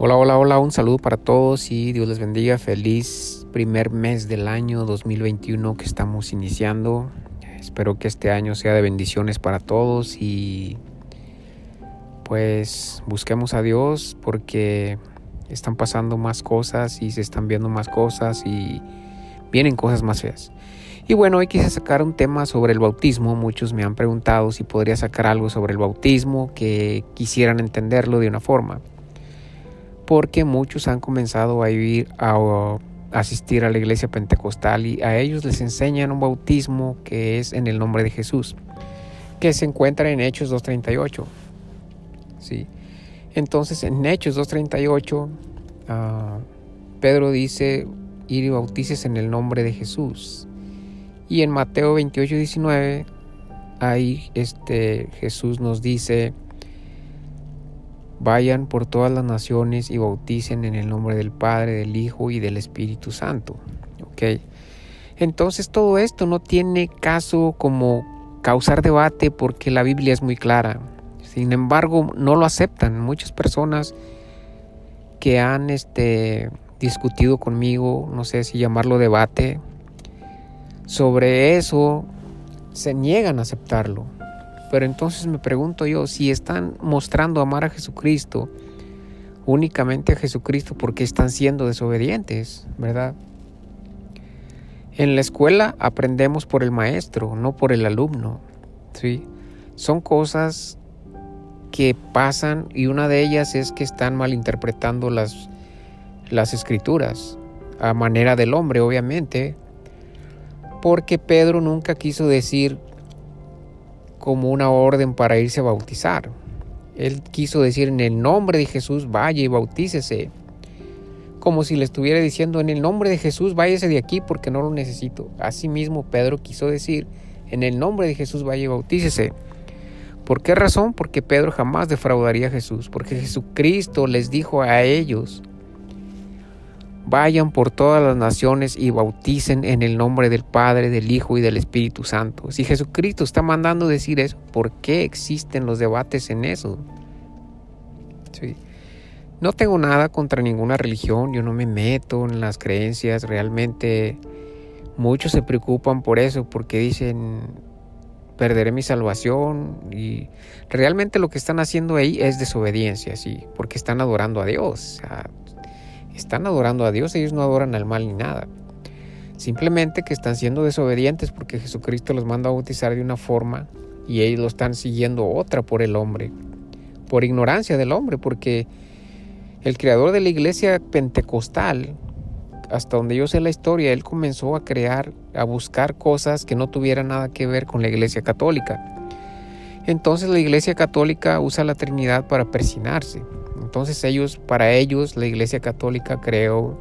Hola, hola, hola, un saludo para todos y Dios les bendiga. Feliz primer mes del año 2021 que estamos iniciando. Espero que este año sea de bendiciones para todos y pues busquemos a Dios porque están pasando más cosas y se están viendo más cosas y vienen cosas más feas. Y bueno, hoy quise sacar un tema sobre el bautismo. Muchos me han preguntado si podría sacar algo sobre el bautismo que quisieran entenderlo de una forma porque muchos han comenzado a ir a, asistir a la iglesia pentecostal y a ellos les enseñan un bautismo que es en el nombre de Jesús, que se encuentra en Hechos 2.38. ¿sí? Entonces en Hechos 2.38 ah, Pedro dice ir y bautices en el nombre de Jesús. Y en Mateo 28.19 ahí este, Jesús nos dice Vayan por todas las naciones y bauticen en el nombre del Padre, del Hijo y del Espíritu Santo. ¿Ok? Entonces todo esto no tiene caso como causar debate porque la Biblia es muy clara. Sin embargo, no lo aceptan. Muchas personas que han este, discutido conmigo, no sé si llamarlo debate, sobre eso, se niegan a aceptarlo. Pero entonces me pregunto yo, si están mostrando amar a Jesucristo, únicamente a Jesucristo, porque están siendo desobedientes, verdad? En la escuela aprendemos por el maestro, no por el alumno. ¿sí? Son cosas que pasan y una de ellas es que están malinterpretando las, las escrituras a manera del hombre, obviamente, porque Pedro nunca quiso decir como una orden para irse a bautizar. Él quiso decir en el nombre de Jesús vaya y bautícese. Como si le estuviera diciendo en el nombre de Jesús váyase de aquí porque no lo necesito. Asimismo Pedro quiso decir en el nombre de Jesús vaya y bautícese. ¿Por qué razón? Porque Pedro jamás defraudaría a Jesús, porque Jesucristo les dijo a ellos Vayan por todas las naciones y bauticen en el nombre del Padre, del Hijo y del Espíritu Santo. Si Jesucristo está mandando decir eso, ¿por qué existen los debates en eso? No tengo nada contra ninguna religión, yo no me meto en las creencias, realmente muchos se preocupan por eso, porque dicen, perderé mi salvación y realmente lo que están haciendo ahí es desobediencia, sí, porque están adorando a Dios están adorando a Dios, ellos no adoran al mal ni nada. Simplemente que están siendo desobedientes porque Jesucristo los manda a bautizar de una forma y ellos lo están siguiendo otra por el hombre, por ignorancia del hombre, porque el creador de la iglesia pentecostal, hasta donde yo sé la historia, él comenzó a crear, a buscar cosas que no tuvieran nada que ver con la iglesia católica. Entonces la iglesia católica usa la Trinidad para persinarse. Entonces ellos, para ellos, la Iglesia Católica creó,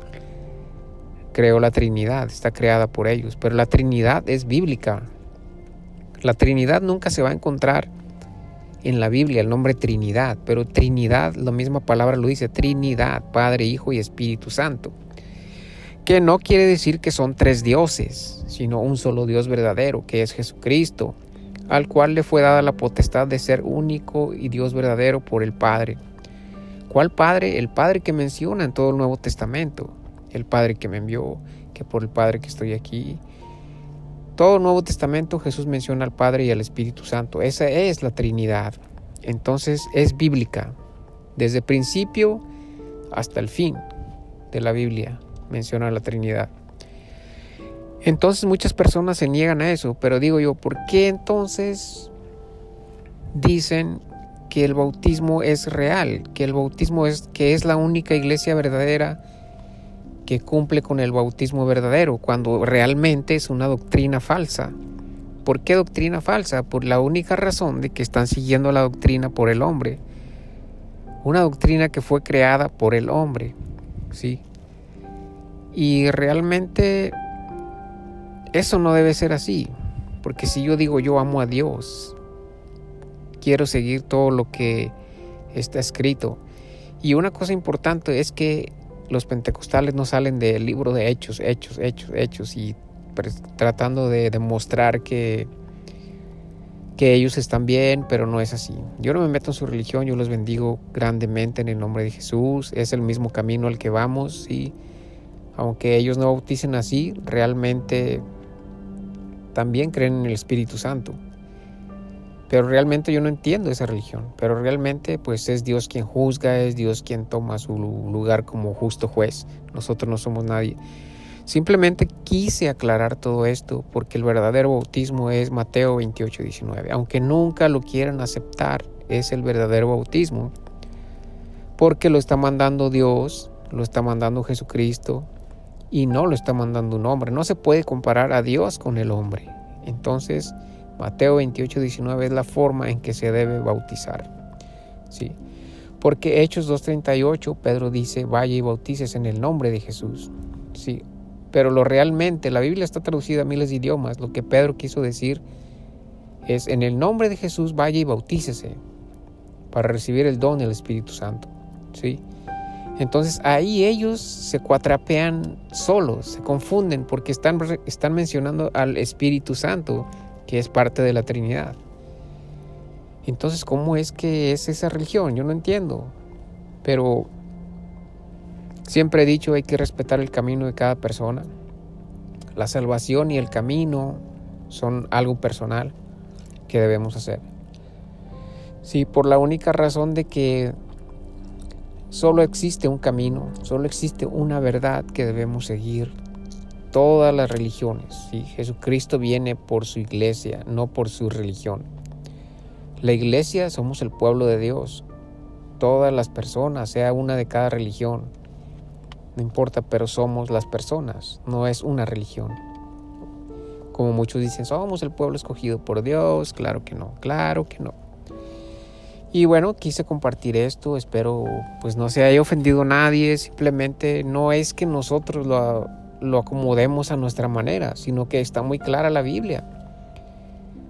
creó la Trinidad, está creada por ellos, pero la Trinidad es bíblica. La Trinidad nunca se va a encontrar en la Biblia el nombre Trinidad, pero Trinidad, la misma palabra lo dice, Trinidad, Padre, Hijo y Espíritu Santo. Que no quiere decir que son tres dioses, sino un solo Dios verdadero, que es Jesucristo, al cual le fue dada la potestad de ser único y Dios verdadero por el Padre. ¿Cuál Padre? El Padre que menciona en todo el Nuevo Testamento. El Padre que me envió, que por el Padre que estoy aquí. Todo el Nuevo Testamento Jesús menciona al Padre y al Espíritu Santo. Esa es la Trinidad. Entonces es bíblica. Desde principio hasta el fin de la Biblia menciona la Trinidad. Entonces muchas personas se niegan a eso, pero digo yo, ¿por qué entonces dicen que el bautismo es real, que el bautismo es que es la única iglesia verdadera que cumple con el bautismo verdadero, cuando realmente es una doctrina falsa. ¿Por qué doctrina falsa? Por la única razón de que están siguiendo la doctrina por el hombre. Una doctrina que fue creada por el hombre, ¿sí? Y realmente eso no debe ser así, porque si yo digo yo amo a Dios, quiero seguir todo lo que está escrito. Y una cosa importante es que los pentecostales no salen del libro de hechos, hechos, hechos, hechos, y tratando de demostrar que, que ellos están bien, pero no es así. Yo no me meto en su religión, yo los bendigo grandemente en el nombre de Jesús. Es el mismo camino al que vamos y aunque ellos no bauticen así, realmente también creen en el Espíritu Santo. Pero realmente yo no entiendo esa religión. Pero realmente pues es Dios quien juzga, es Dios quien toma su lugar como justo juez. Nosotros no somos nadie. Simplemente quise aclarar todo esto porque el verdadero bautismo es Mateo 28, 19. Aunque nunca lo quieran aceptar, es el verdadero bautismo. Porque lo está mandando Dios, lo está mandando Jesucristo y no lo está mandando un hombre. No se puede comparar a Dios con el hombre. Entonces, Mateo 28, 19 es la forma en que se debe bautizar. ¿Sí? Porque Hechos 2.38, Pedro dice, vaya y bautices en el nombre de Jesús. Sí, pero lo realmente, la Biblia está traducida a miles de idiomas. Lo que Pedro quiso decir es, en el nombre de Jesús vaya y bautícese para recibir el don del Espíritu Santo. ¿sí? Entonces ahí ellos se cuatrapean solos, se confunden porque están, están mencionando al Espíritu Santo, que es parte de la Trinidad. Entonces, ¿cómo es que es esa religión? Yo no entiendo. Pero Siempre he dicho hay que respetar el camino de cada persona. La salvación y el camino son algo personal que debemos hacer. Sí, por la única razón de que solo existe un camino, solo existe una verdad que debemos seguir. Todas las religiones, ¿sí? Jesucristo viene por su iglesia, no por su religión. La iglesia somos el pueblo de Dios. Todas las personas, sea una de cada religión, no importa, pero somos las personas, no es una religión. Como muchos dicen, somos el pueblo escogido por Dios, claro que no, claro que no. Y bueno, quise compartir esto, espero pues no se haya ofendido nadie, simplemente no es que nosotros lo, lo acomodemos a nuestra manera, sino que está muy clara la Biblia.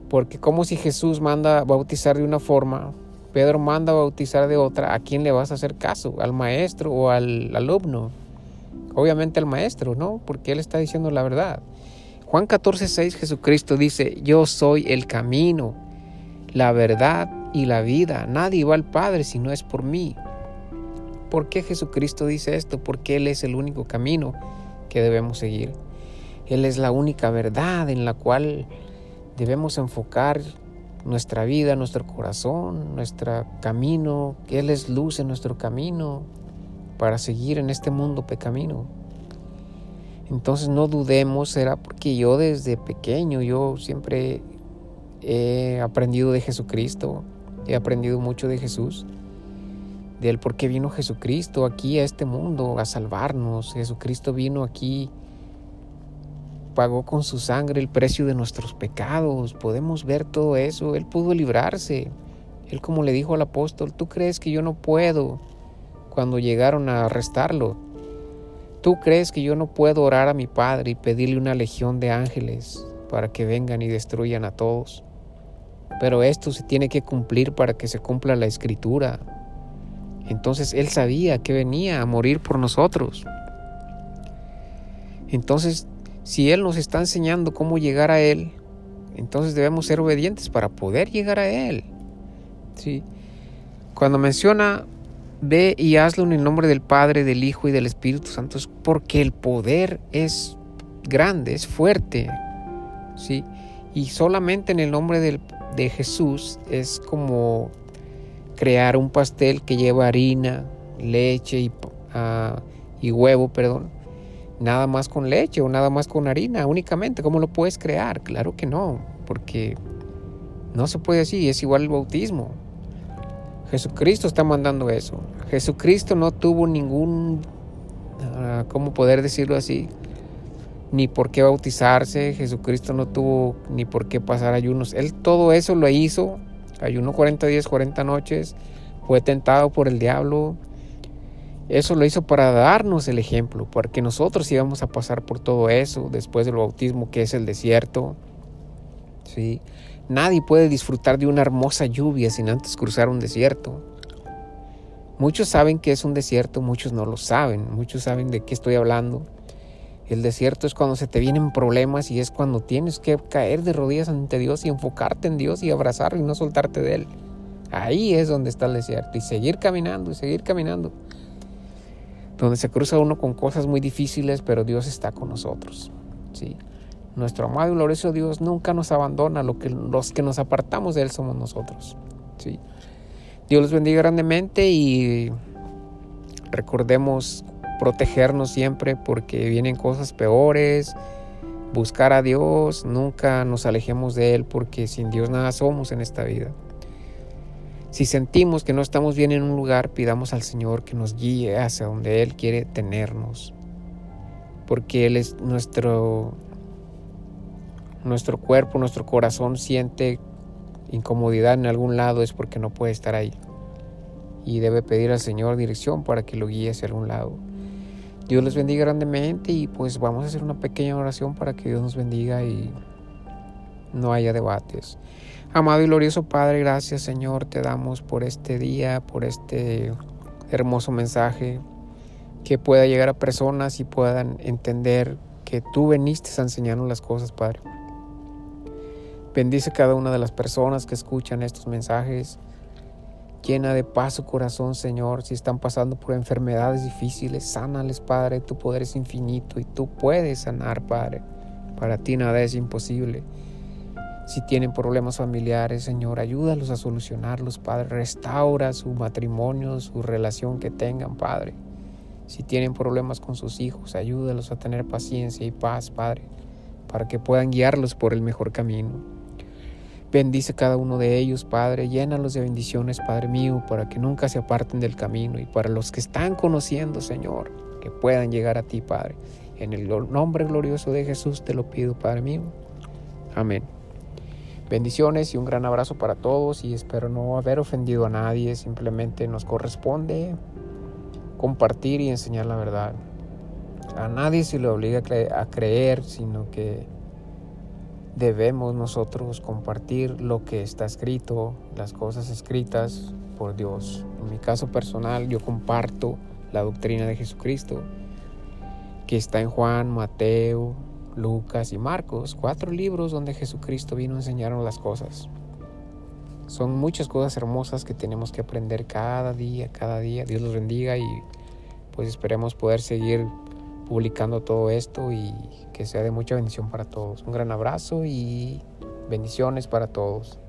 Porque como si Jesús manda bautizar de una forma, Pedro manda bautizar de otra, ¿a quién le vas a hacer caso? ¿Al maestro o al alumno? obviamente al maestro, ¿no? Porque él está diciendo la verdad. Juan 14, 6 Jesucristo dice, yo soy el camino, la verdad y la vida. Nadie va al Padre si no es por mí. ¿Por qué Jesucristo dice esto? Porque Él es el único camino que debemos seguir. Él es la única verdad en la cual debemos enfocar nuestra vida, nuestro corazón, nuestro camino. Él es luz en nuestro camino para seguir en este mundo pecamino. Entonces no dudemos, será porque yo desde pequeño, yo siempre he aprendido de Jesucristo, he aprendido mucho de Jesús, de él por qué vino Jesucristo aquí a este mundo a salvarnos. Jesucristo vino aquí, pagó con su sangre el precio de nuestros pecados, podemos ver todo eso, él pudo librarse. Él como le dijo al apóstol, ¿tú crees que yo no puedo? cuando llegaron a arrestarlo. ¿Tú crees que yo no puedo orar a mi Padre y pedirle una legión de ángeles para que vengan y destruyan a todos? Pero esto se tiene que cumplir para que se cumpla la escritura. Entonces Él sabía que venía a morir por nosotros. Entonces, si Él nos está enseñando cómo llegar a Él, entonces debemos ser obedientes para poder llegar a Él. ¿Sí? Cuando menciona Ve y hazlo en el nombre del Padre, del Hijo y del Espíritu Santo, porque el poder es grande, es fuerte. ¿sí? Y solamente en el nombre de Jesús es como crear un pastel que lleva harina, leche y, ah, y huevo, perdón. Nada más con leche o nada más con harina únicamente. ¿Cómo lo puedes crear? Claro que no, porque no se puede así. Es igual el bautismo. Jesucristo está mandando eso. Jesucristo no tuvo ningún, ah, ¿cómo poder decirlo así? Ni por qué bautizarse. Jesucristo no tuvo ni por qué pasar ayunos. Él todo eso lo hizo. Ayunó 40 días, 40 noches. Fue tentado por el diablo. Eso lo hizo para darnos el ejemplo, porque nosotros íbamos a pasar por todo eso después del bautismo, que es el desierto. ¿sí? Nadie puede disfrutar de una hermosa lluvia sin antes cruzar un desierto. Muchos saben que es un desierto, muchos no lo saben, muchos saben de qué estoy hablando. El desierto es cuando se te vienen problemas y es cuando tienes que caer de rodillas ante Dios y enfocarte en Dios y abrazarlo y no soltarte de Él. Ahí es donde está el desierto y seguir caminando y seguir caminando. Donde se cruza uno con cosas muy difíciles, pero Dios está con nosotros. ¿sí? Nuestro amado y glorioso Dios nunca nos abandona, lo que, los que nos apartamos de Él somos nosotros. ¿sí? Dios los bendiga grandemente y recordemos protegernos siempre porque vienen cosas peores. Buscar a Dios, nunca nos alejemos de Él porque sin Dios nada somos en esta vida. Si sentimos que no estamos bien en un lugar, pidamos al Señor que nos guíe hacia donde Él quiere tenernos. Porque Él es nuestro, nuestro cuerpo, nuestro corazón siente incomodidad en algún lado es porque no puede estar ahí. Y debe pedir al Señor dirección para que lo guíe hacia algún lado. Dios les bendiga grandemente y pues vamos a hacer una pequeña oración para que Dios nos bendiga y no haya debates. Amado y glorioso Padre, gracias Señor, te damos por este día, por este hermoso mensaje, que pueda llegar a personas y puedan entender que tú veniste a enseñarnos las cosas, Padre. Bendice cada una de las personas que escuchan estos mensajes Llena de paz su corazón, Señor. Si están pasando por enfermedades difíciles, sánales, Padre. Tu poder es infinito y tú puedes sanar, Padre. Para ti nada es imposible. Si tienen problemas familiares, Señor, ayúdalos a solucionarlos, Padre. Restaura su matrimonio, su relación que tengan, Padre. Si tienen problemas con sus hijos, ayúdalos a tener paciencia y paz, Padre, para que puedan guiarlos por el mejor camino. Bendice cada uno de ellos, Padre, llénalos de bendiciones, Padre mío, para que nunca se aparten del camino y para los que están conociendo, Señor, que puedan llegar a ti, Padre. En el nombre glorioso de Jesús te lo pido, Padre mío. Amén. Bendiciones y un gran abrazo para todos y espero no haber ofendido a nadie, simplemente nos corresponde compartir y enseñar la verdad. A nadie se le obliga a creer, sino que debemos nosotros compartir lo que está escrito, las cosas escritas por Dios. En mi caso personal, yo comparto la doctrina de Jesucristo, que está en Juan, Mateo, Lucas y Marcos, cuatro libros donde Jesucristo vino a enseñarnos las cosas. Son muchas cosas hermosas que tenemos que aprender cada día, cada día. Dios los bendiga y pues esperemos poder seguir publicando todo esto y que sea de mucha bendición para todos. Un gran abrazo y bendiciones para todos.